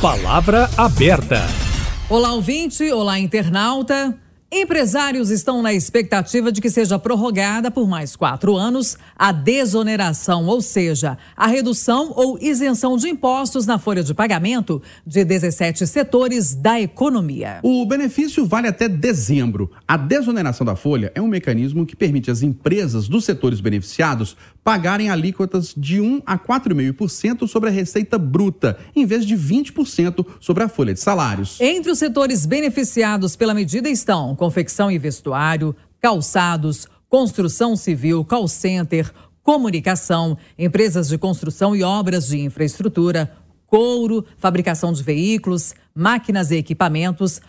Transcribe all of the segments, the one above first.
Palavra aberta. Olá, ouvinte. Olá, internauta. Empresários estão na expectativa de que seja prorrogada por mais quatro anos a desoneração, ou seja, a redução ou isenção de impostos na folha de pagamento de 17 setores da economia. O benefício vale até dezembro. A desoneração da folha é um mecanismo que permite às empresas dos setores beneficiados pagarem alíquotas de 1 a 4,5% sobre a receita bruta, em vez de 20% sobre a folha de salários. Entre os setores beneficiados pela medida estão confecção e vestuário, calçados, construção civil, call center, comunicação, empresas de construção e obras de infraestrutura, couro, fabricação de veículos, máquinas e equipamentos,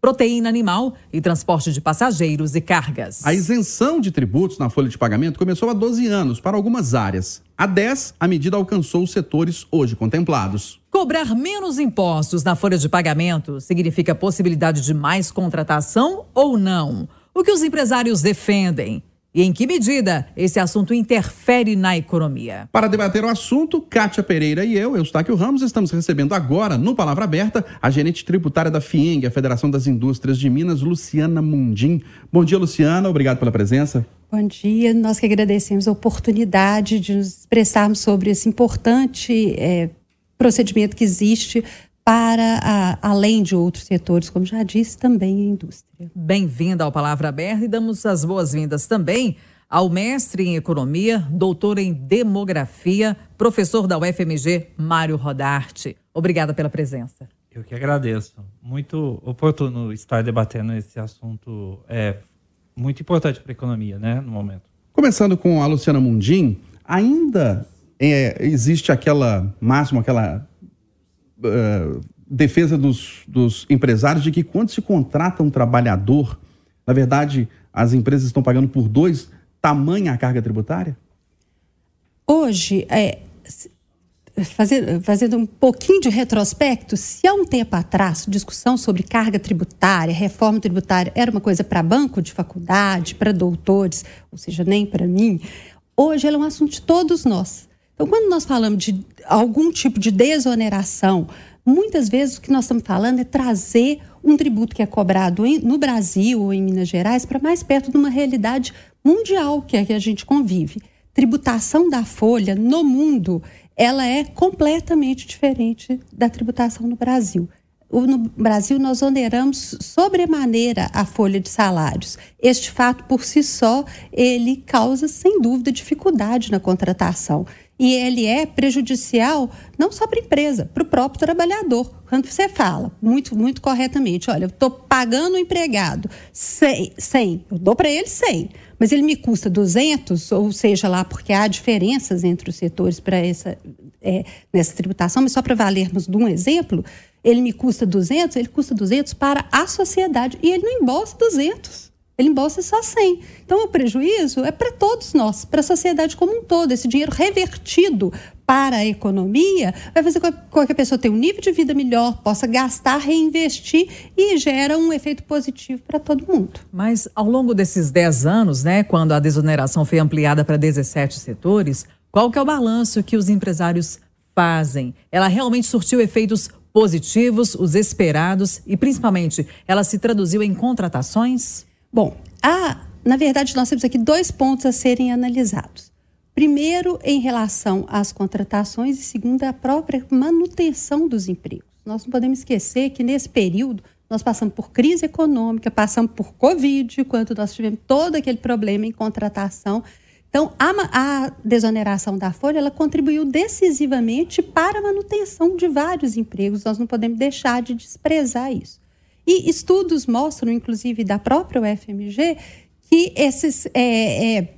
proteína animal e transporte de passageiros e cargas. A isenção de tributos na folha de pagamento começou há 12 anos para algumas áreas. Há 10, a medida alcançou os setores hoje contemplados. Cobrar menos impostos na folha de pagamento significa possibilidade de mais contratação ou não? O que os empresários defendem? E em que medida esse assunto interfere na economia? Para debater o assunto, Kátia Pereira e eu, Eustáquio Ramos, estamos recebendo agora, no Palavra Aberta, a gerente tributária da FIENG, a Federação das Indústrias de Minas, Luciana Mundim. Bom dia, Luciana. Obrigado pela presença. Bom dia, nós que agradecemos a oportunidade de nos expressarmos sobre esse importante é, procedimento que existe para a, além de outros setores, como já disse, também a indústria. Bem-vinda ao Palavra Aberta e damos as boas-vindas também ao mestre em economia, doutor em demografia, professor da UFMG, Mário Rodarte. Obrigada pela presença. Eu que agradeço. Muito oportuno estar debatendo esse assunto é muito importante para a economia, né, no momento. Começando com a Luciana Mundim, ainda é, existe aquela máxima, aquela uh, defesa dos, dos empresários de que quando se contrata um trabalhador, na verdade, as empresas estão pagando por dois, tamanha a carga tributária? Hoje, é, fazer, fazendo um pouquinho de retrospecto, se há um tempo atrás discussão sobre carga tributária, reforma tributária, era uma coisa para banco de faculdade, para doutores, ou seja, nem para mim, hoje ela é um assunto de todos nós. Então, quando nós falamos de algum tipo de desoneração, muitas vezes o que nós estamos falando é trazer um tributo que é cobrado no Brasil ou em Minas Gerais para mais perto de uma realidade mundial que, é que a gente convive. Tributação da folha no mundo, ela é completamente diferente da tributação no Brasil no Brasil nós oneramos sobremaneira a folha de salários. Este fato por si só, ele causa sem dúvida dificuldade na contratação. E ele é prejudicial não só para a empresa, para o próprio trabalhador. Quando você fala, muito, muito corretamente, olha, eu estou pagando o empregado 100, 100 eu dou para ele 100, mas ele me custa 200, ou seja lá, porque há diferenças entre os setores para essa, é, nessa tributação, mas só para valermos de um exemplo, ele me custa 200, ele custa 200 para a sociedade e ele não embolsa 200. Ele embolsa só 100. Então, o prejuízo é para todos nós, para a sociedade como um todo. Esse dinheiro revertido para a economia vai fazer com que a pessoa tenha um nível de vida melhor, possa gastar, reinvestir e gera um efeito positivo para todo mundo. Mas, ao longo desses 10 anos, né, quando a desoneração foi ampliada para 17 setores, qual que é o balanço que os empresários fazem? Ela realmente surtiu efeitos positivos, os esperados e, principalmente, ela se traduziu em contratações? Bom, a, na verdade, nós temos aqui dois pontos a serem analisados. Primeiro, em relação às contratações, e segundo, a própria manutenção dos empregos. Nós não podemos esquecer que, nesse período, nós passamos por crise econômica, passamos por Covid, quando nós tivemos todo aquele problema em contratação então, a, a, desoneração da folha ela contribuiu decisivamente para a manutenção de vários empregos. Nós não podemos deixar de desprezar isso. E estudos mostram, inclusive da própria UFMG, que esses é, é,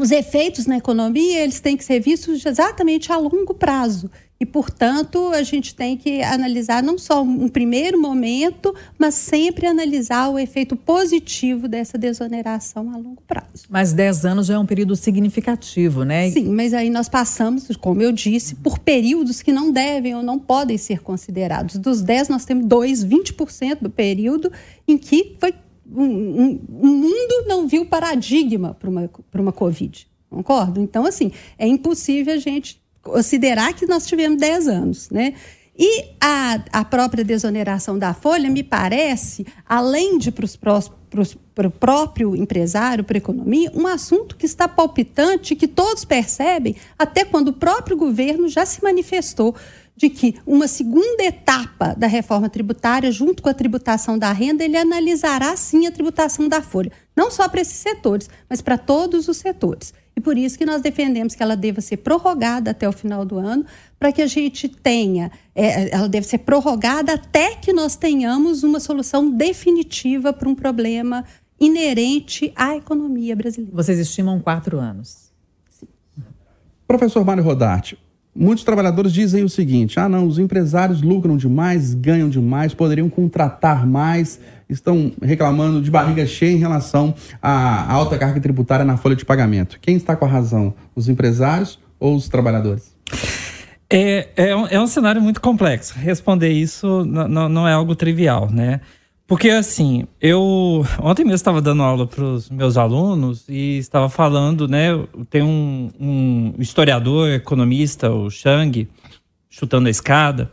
os efeitos na economia eles têm que ser vistos exatamente a longo prazo. E, portanto, a gente tem que analisar não só um primeiro momento, mas sempre analisar o efeito positivo dessa desoneração a longo prazo. Mas 10 anos já é um período significativo, né? Sim, mas aí nós passamos, como eu disse, por períodos que não devem ou não podem ser considerados. Dos 10, nós temos dois, 20% do período em que foi um, um, um mundo não viu paradigma para uma, uma Covid. Concordo? Então, assim, é impossível a gente considerar que nós tivemos 10 anos, né? E a, a própria desoneração da folha, me parece, além de para o próprio empresário, para a economia, um assunto que está palpitante, que todos percebem, até quando o próprio governo já se manifestou de que uma segunda etapa da reforma tributária, junto com a tributação da renda, ele analisará sim a tributação da folha, não só para esses setores, mas para todos os setores. E por isso que nós defendemos que ela deva ser prorrogada até o final do ano, para que a gente tenha, é, ela deve ser prorrogada até que nós tenhamos uma solução definitiva para um problema inerente à economia brasileira. Vocês estimam quatro anos. Sim. Professor Mário Rodarte, Muitos trabalhadores dizem o seguinte: ah, não, os empresários lucram demais, ganham demais, poderiam contratar mais, estão reclamando de barriga cheia em relação à alta carga tributária na folha de pagamento. Quem está com a razão, os empresários ou os trabalhadores? É, é, um, é um cenário muito complexo. Responder isso não, não é algo trivial, né? Porque assim, eu ontem mesmo estava dando aula para os meus alunos e estava falando, né? Tem um, um historiador, economista, o Chang, chutando a escada,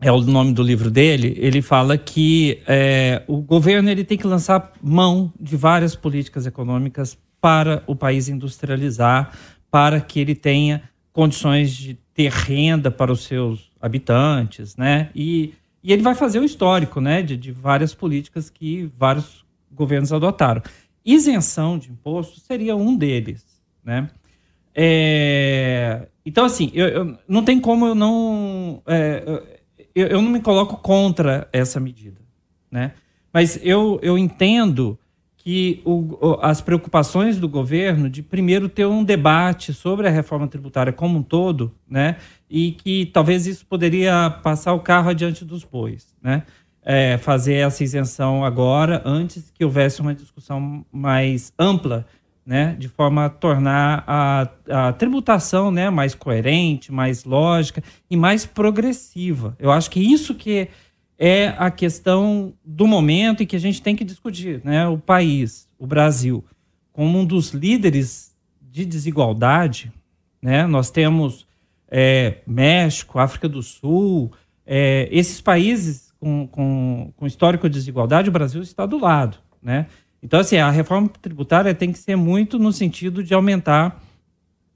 é o nome do livro dele. Ele fala que é, o governo ele tem que lançar mão de várias políticas econômicas para o país industrializar, para que ele tenha condições de ter renda para os seus habitantes, né? E e ele vai fazer o histórico né, de, de várias políticas que vários governos adotaram. Isenção de impostos seria um deles. Né? É, então, assim, eu, eu, não tem como eu não. É, eu, eu, não me coloco contra essa medida. Né? Mas eu, eu entendo que o, as preocupações do governo de primeiro ter um debate sobre a reforma tributária como um todo, né, e que talvez isso poderia passar o carro adiante dos bois, né, é, fazer essa isenção agora antes que houvesse uma discussão mais ampla, né, de forma a tornar a, a tributação, né, mais coerente, mais lógica e mais progressiva. Eu acho que isso que é a questão do momento e que a gente tem que discutir, né? O país, o Brasil, como um dos líderes de desigualdade, né? Nós temos é, México, África do Sul, é, esses países com, com, com histórico de desigualdade, o Brasil está do lado, né? Então, assim, a reforma tributária tem que ser muito no sentido de aumentar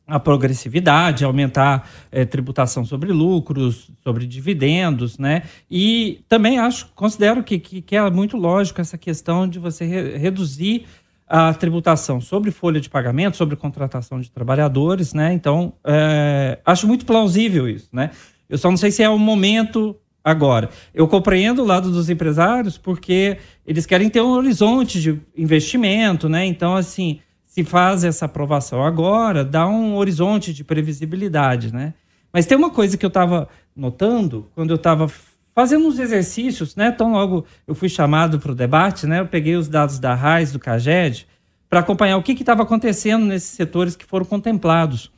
a progressividade, aumentar é, tributação sobre lucros, sobre dividendos, né? E também acho, considero que, que, que é muito lógico essa questão de você re reduzir a tributação sobre folha de pagamento, sobre contratação de trabalhadores, né? Então, é, acho muito plausível isso, né? Eu só não sei se é o momento agora. Eu compreendo o lado dos empresários porque eles querem ter um horizonte de investimento, né? Então, assim, se faz essa aprovação agora, dá um horizonte de previsibilidade, né? Mas tem uma coisa que eu estava notando quando eu estava fazendo uns exercícios, né? Tão logo eu fui chamado para o debate, né? Eu peguei os dados da RAIS, do CAGED, para acompanhar o que estava acontecendo nesses setores que foram contemplados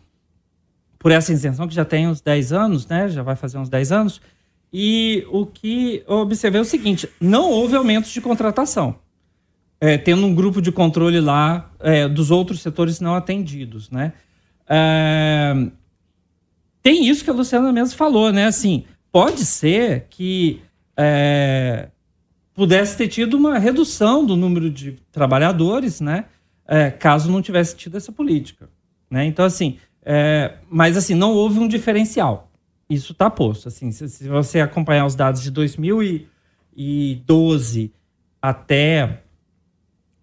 por essa isenção, que já tem uns 10 anos, né? Já vai fazer uns 10 anos. E o que eu observei é o seguinte: não houve aumentos de contratação é, tendo um grupo de controle lá é, dos outros setores não atendidos, né? É, tem isso que a Luciana mesmo falou, né? Assim, pode ser que é, pudesse ter tido uma redução do número de trabalhadores, né? É, caso não tivesse tido essa política, né? Então, assim, é, mas assim, não houve um diferencial. Isso está posto. Assim, se, se você acompanhar os dados de 2012 até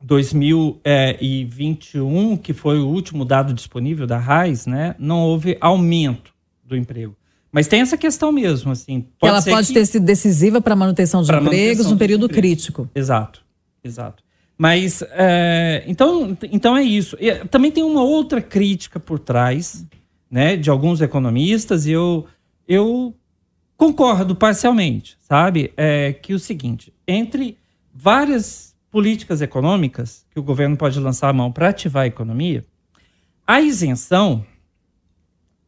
2021, que foi o último dado disponível da RAIS, né, não houve aumento do emprego. Mas tem essa questão mesmo, assim. Pode ela pode que... ter sido decisiva para a manutenção de empregos num período crítico. Exato, exato. Mas, é, então, então é isso. E, também tem uma outra crítica por trás, né, de alguns economistas, e eu, eu concordo parcialmente, sabe? É que o seguinte, entre várias políticas econômicas que o governo pode lançar a mão para ativar a economia, a isenção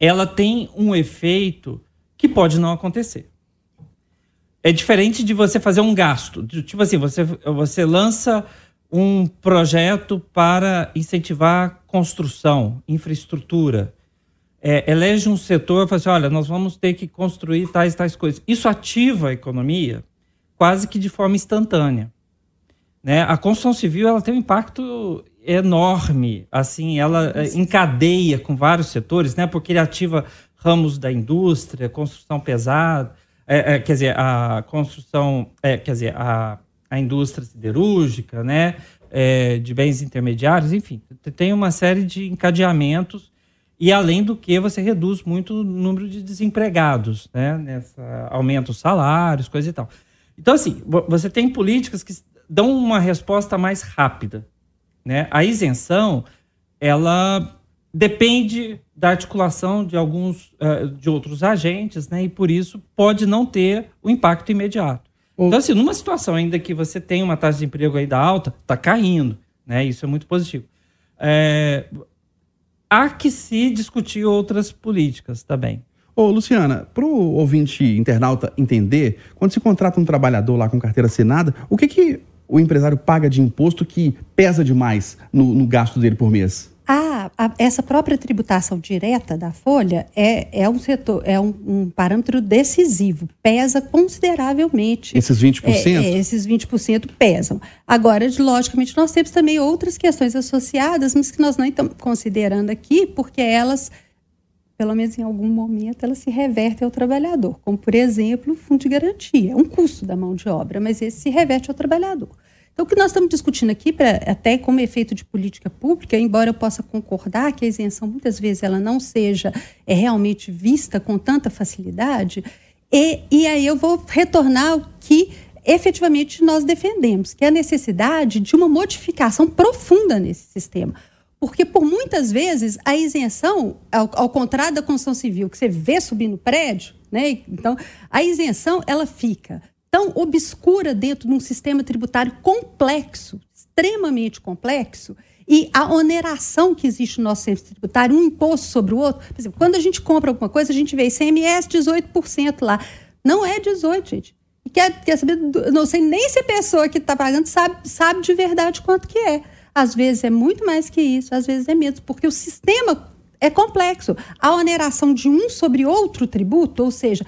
ela tem um efeito que pode não acontecer. É diferente de você fazer um gasto. Tipo assim, você, você lança um projeto para incentivar construção, infraestrutura. é, elege um setor e fala assim, olha, nós vamos ter que construir tais tais coisas. Isso ativa a economia quase que de forma instantânea. Né? A construção civil ela tem um impacto enorme, assim, ela é, encadeia com vários setores, né? Porque ele ativa ramos da indústria, construção pesada, é, é, quer dizer, a construção, é, quer dizer, a, a indústria siderúrgica, né? De bens intermediários, enfim, tem uma série de encadeamentos e além do que você reduz muito o número de desempregados, né? Nessa, aumenta os salários, coisa e tal. Então, assim, você tem políticas que dão uma resposta mais rápida, né? A isenção, ela depende da articulação de alguns uh, de outros agentes, né? E por isso pode não ter o impacto imediato. Então, assim, numa situação ainda que você tem uma taxa de emprego ainda alta, está caindo, né? Isso é muito positivo. É, há que se discutir outras políticas também. Ô, Luciana, para o ouvinte internauta entender, quando se contrata um trabalhador lá com carteira assinada, o que, que o empresário paga de imposto que pesa demais no, no gasto dele por mês? A, a, essa própria tributação direta da folha é, é um setor, é um, um parâmetro decisivo, pesa consideravelmente. Esses 20%? É, é, esses 20% pesam. Agora, logicamente, nós temos também outras questões associadas, mas que nós não estamos considerando aqui, porque elas, pelo menos em algum momento, elas se revertem ao trabalhador, como, por exemplo, o fundo de garantia, é um custo da mão de obra, mas esse se reverte ao trabalhador. Então, o que nós estamos discutindo aqui, pra, até como efeito de política pública, embora eu possa concordar que a isenção muitas vezes ela não seja é, realmente vista com tanta facilidade, e, e aí eu vou retornar ao que efetivamente nós defendemos, que é a necessidade de uma modificação profunda nesse sistema. Porque, por muitas vezes, a isenção, ao, ao contrário da construção civil, que você vê subir no prédio, né? então, a isenção ela fica tão obscura dentro de um sistema tributário complexo, extremamente complexo, e a oneração que existe no nosso sistema tributário, um imposto sobre o outro. Por exemplo, quando a gente compra alguma coisa, a gente vê ICMS 18% lá. Não é 18%, gente. Quer, quer saber, não sei nem se a pessoa que está pagando sabe, sabe de verdade quanto que é. Às vezes é muito mais que isso, às vezes é menos, porque o sistema é complexo. A oneração de um sobre outro tributo, ou seja,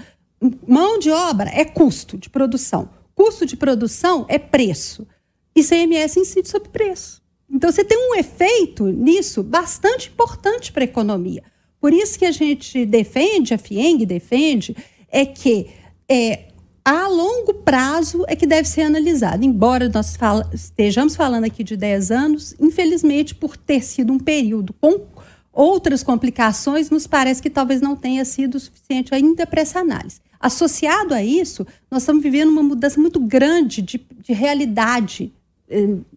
Mão de obra é custo de produção. Custo de produção é preço. ICMS incide sobre preço. Então, você tem um efeito nisso bastante importante para a economia. Por isso que a gente defende, a FIENG defende, é que é, a longo prazo é que deve ser analisado. Embora nós estejamos falando aqui de 10 anos, infelizmente, por ter sido um período com outras complicações, nos parece que talvez não tenha sido suficiente ainda para essa análise. Associado a isso, nós estamos vivendo uma mudança muito grande de, de realidade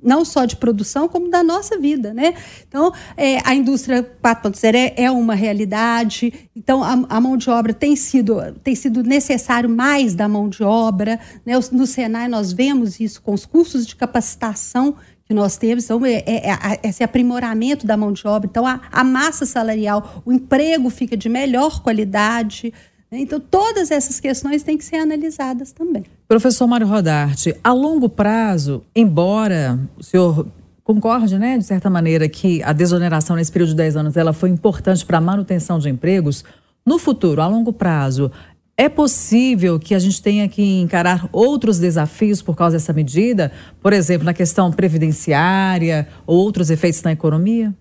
não só de produção, como da nossa vida, né? Então, é, a indústria 4.0 é, é uma realidade, então a, a, mão de obra tem sido, tem sido necessário mais da mão de obra, né? No Senai nós vemos isso com os cursos de capacitação que nós temos, então, é, é, é, esse aprimoramento da mão de obra, então a, a massa salarial, o emprego fica de melhor qualidade? Então, todas essas questões têm que ser analisadas também. Professor Mário Rodarte, a longo prazo, embora o senhor concorde, né, de certa maneira, que a desoneração nesse período de 10 anos ela foi importante para a manutenção de empregos, no futuro, a longo prazo, é possível que a gente tenha que encarar outros desafios por causa dessa medida? Por exemplo, na questão previdenciária ou outros efeitos na economia?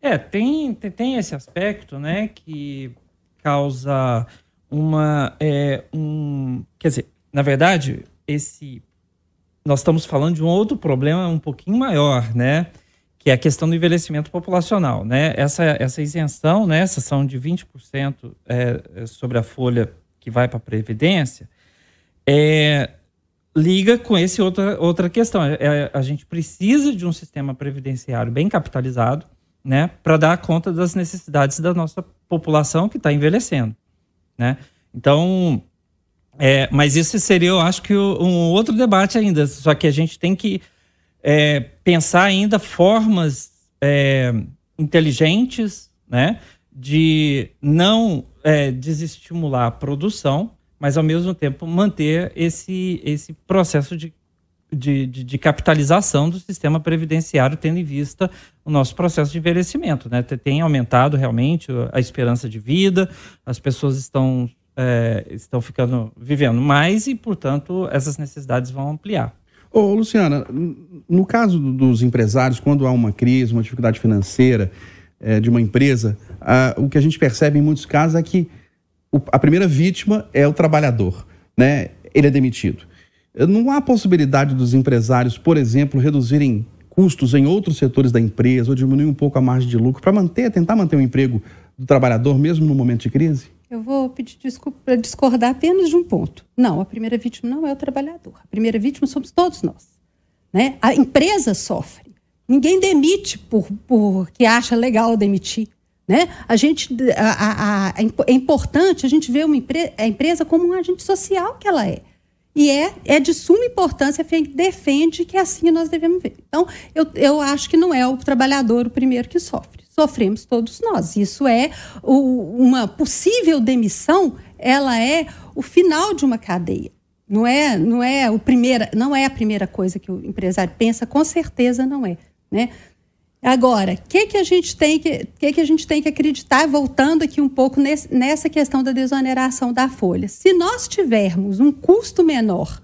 É, tem, tem esse aspecto, né, que causa uma. É, um, quer dizer, na verdade, esse. Nós estamos falando de um outro problema um pouquinho maior, né? Que é a questão do envelhecimento populacional, né? Essa, essa isenção, né? Essa são de 20% é, é, sobre a folha que vai para a Previdência, é, liga com esse outra, outra questão. É, é, a gente precisa de um sistema previdenciário bem capitalizado, né? Para dar conta das necessidades da nossa população que está envelhecendo né? Então, é, mas isso seria, eu acho que um outro debate ainda. Só que a gente tem que é, pensar ainda formas é, inteligentes, né, de não é, desestimular a produção, mas ao mesmo tempo manter esse esse processo de de, de, de, capitalização do sistema previdenciário, tendo em vista o nosso processo de envelhecimento. Né? Tem aumentado realmente a esperança de vida, as pessoas estão, é, estão ficando vivendo mais e, portanto, essas necessidades vão ampliar. Ô, Luciana, no caso dos empresários, quando há uma crise, uma dificuldade financeira é, de uma empresa, a, o que a gente percebe em muitos casos é que o, a primeira vítima é o trabalhador, né? Ele é demitido. Não há possibilidade dos empresários, por exemplo, reduzirem custos em outros setores da empresa ou diminuir um pouco a margem de lucro para manter, tentar manter o emprego do trabalhador mesmo no momento de crise? Eu vou pedir desculpa para discordar apenas de um ponto. Não, a primeira vítima não é o trabalhador. A primeira vítima somos todos nós. Né? A empresa sofre. Ninguém demite por, por que acha legal demitir. Né? A gente, a, a, a, é importante a gente ver uma empre, a empresa como um agente social que ela é. E é, é de suma importância, a gente defende que assim nós devemos ver. Então, eu, eu acho que não é o trabalhador o primeiro que sofre. Sofremos todos nós. Isso é o, uma possível demissão, ela é o final de uma cadeia. Não é, não é o primeira, não é a primeira coisa que o empresário pensa, com certeza não é, né? Agora, o que, que a gente tem que, que, que a gente tem que acreditar, voltando aqui um pouco nesse, nessa questão da desoneração da folha. Se nós tivermos um custo menor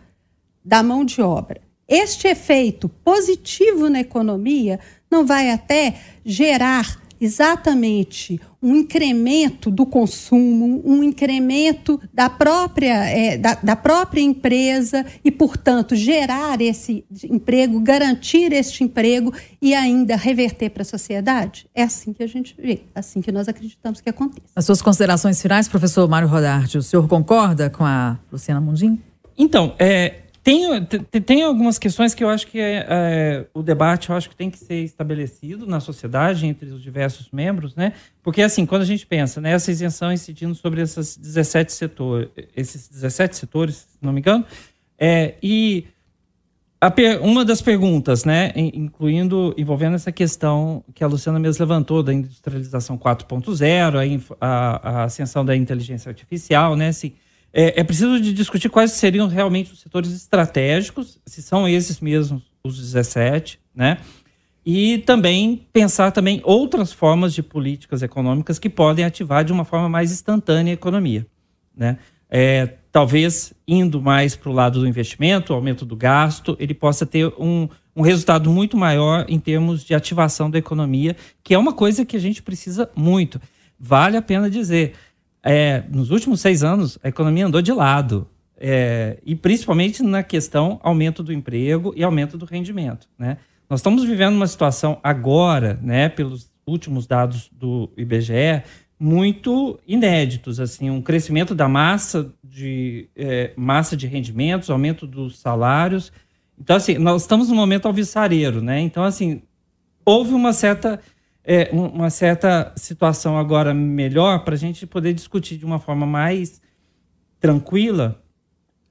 da mão de obra, este efeito positivo na economia não vai até gerar exatamente um incremento do consumo, um incremento da própria, é, da, da, própria empresa e, portanto, gerar esse emprego, garantir este emprego e ainda reverter para a sociedade? É assim que a gente vê, assim que nós acreditamos que acontece. As suas considerações finais, professor Mário Rodarte, o senhor concorda com a Luciana Mundim? Então, é, tem, tem algumas questões que eu acho que é, é, o debate eu acho que tem que ser estabelecido na sociedade entre os diversos membros, né? Porque assim, quando a gente pensa nessa né, isenção incidindo sobre esses 17 setores, esses 17 setores, se não me engano, é, e uma das perguntas, né, incluindo envolvendo essa questão que a Luciana mesmo levantou da industrialização 4.0, a, a, a ascensão da inteligência artificial, né, assim, é, é preciso de discutir quais seriam realmente os setores estratégicos, se são esses mesmos os 17, né? E também pensar também outras formas de políticas econômicas que podem ativar de uma forma mais instantânea a economia, né? É, talvez indo mais para o lado do investimento, aumento do gasto, ele possa ter um, um resultado muito maior em termos de ativação da economia, que é uma coisa que a gente precisa muito. Vale a pena dizer é, nos últimos seis anos, a economia andou de lado. É, e principalmente na questão aumento do emprego e aumento do rendimento. Né? Nós estamos vivendo uma situação agora, né, pelos últimos dados do IBGE, muito inéditos, assim, um crescimento da massa de é, massa de rendimentos, aumento dos salários. Então, assim, nós estamos num momento alvissareiro, né? Então, assim, houve uma certa é, uma certa situação agora melhor para a gente poder discutir de uma forma mais tranquila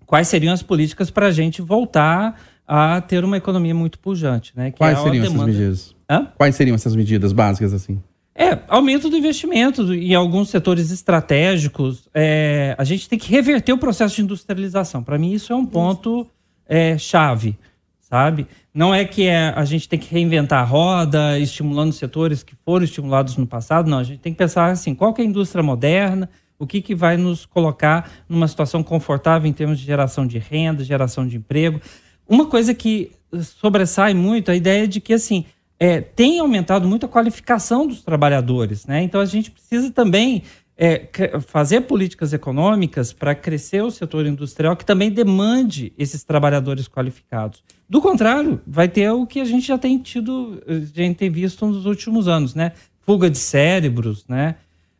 quais seriam as políticas para a gente voltar a ter uma economia muito pujante. Né? quais é seriam demanda... essas medidas? Hã? Quais seriam essas medidas básicas assim? É, aumento do investimento em alguns setores estratégicos. É, a gente tem que reverter o processo de industrialização. Para mim, isso é um ponto é, chave, sabe? Não é que é, a gente tem que reinventar a roda, estimulando setores que foram estimulados no passado, não. A gente tem que pensar assim, qual é a indústria moderna, o que, que vai nos colocar numa situação confortável em termos de geração de renda, geração de emprego. Uma coisa que sobressai muito a ideia de que, assim, é, tem aumentado muito a qualificação dos trabalhadores, né? Então, a gente precisa também é, fazer políticas econômicas para crescer o setor industrial que também demande esses trabalhadores qualificados. Do contrário, vai ter o que a gente já tem tido, a gente tem visto nos últimos anos, né? Fuga de cérebros, né?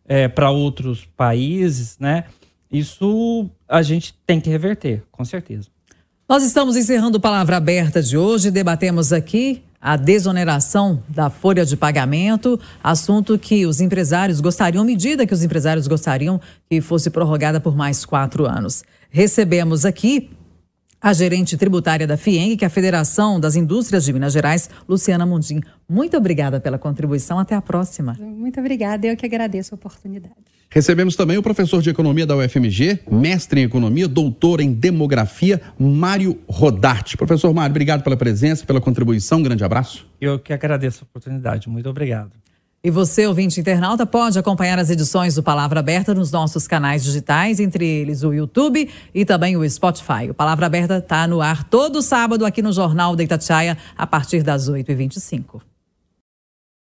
É, para outros países, né? Isso a gente tem que reverter, com certeza. Nós estamos encerrando Palavra Aberta de hoje. Debatemos aqui a desoneração da folha de pagamento, assunto que os empresários gostariam, medida que os empresários gostariam que fosse prorrogada por mais quatro anos. Recebemos aqui a gerente tributária da FIENG, que é a Federação das Indústrias de Minas Gerais, Luciana Mundim. Muito obrigada pela contribuição. Até a próxima. Muito obrigada. Eu que agradeço a oportunidade. Recebemos também o professor de Economia da UFMG, mestre em Economia, doutor em Demografia, Mário Rodarte. Professor Mário, obrigado pela presença, pela contribuição. Um grande abraço. Eu que agradeço a oportunidade. Muito obrigado. E você, ouvinte internauta, pode acompanhar as edições do Palavra Aberta nos nossos canais digitais, entre eles o YouTube e também o Spotify. O Palavra Aberta está no ar todo sábado aqui no Jornal da Itatiaia, a partir das 8h25.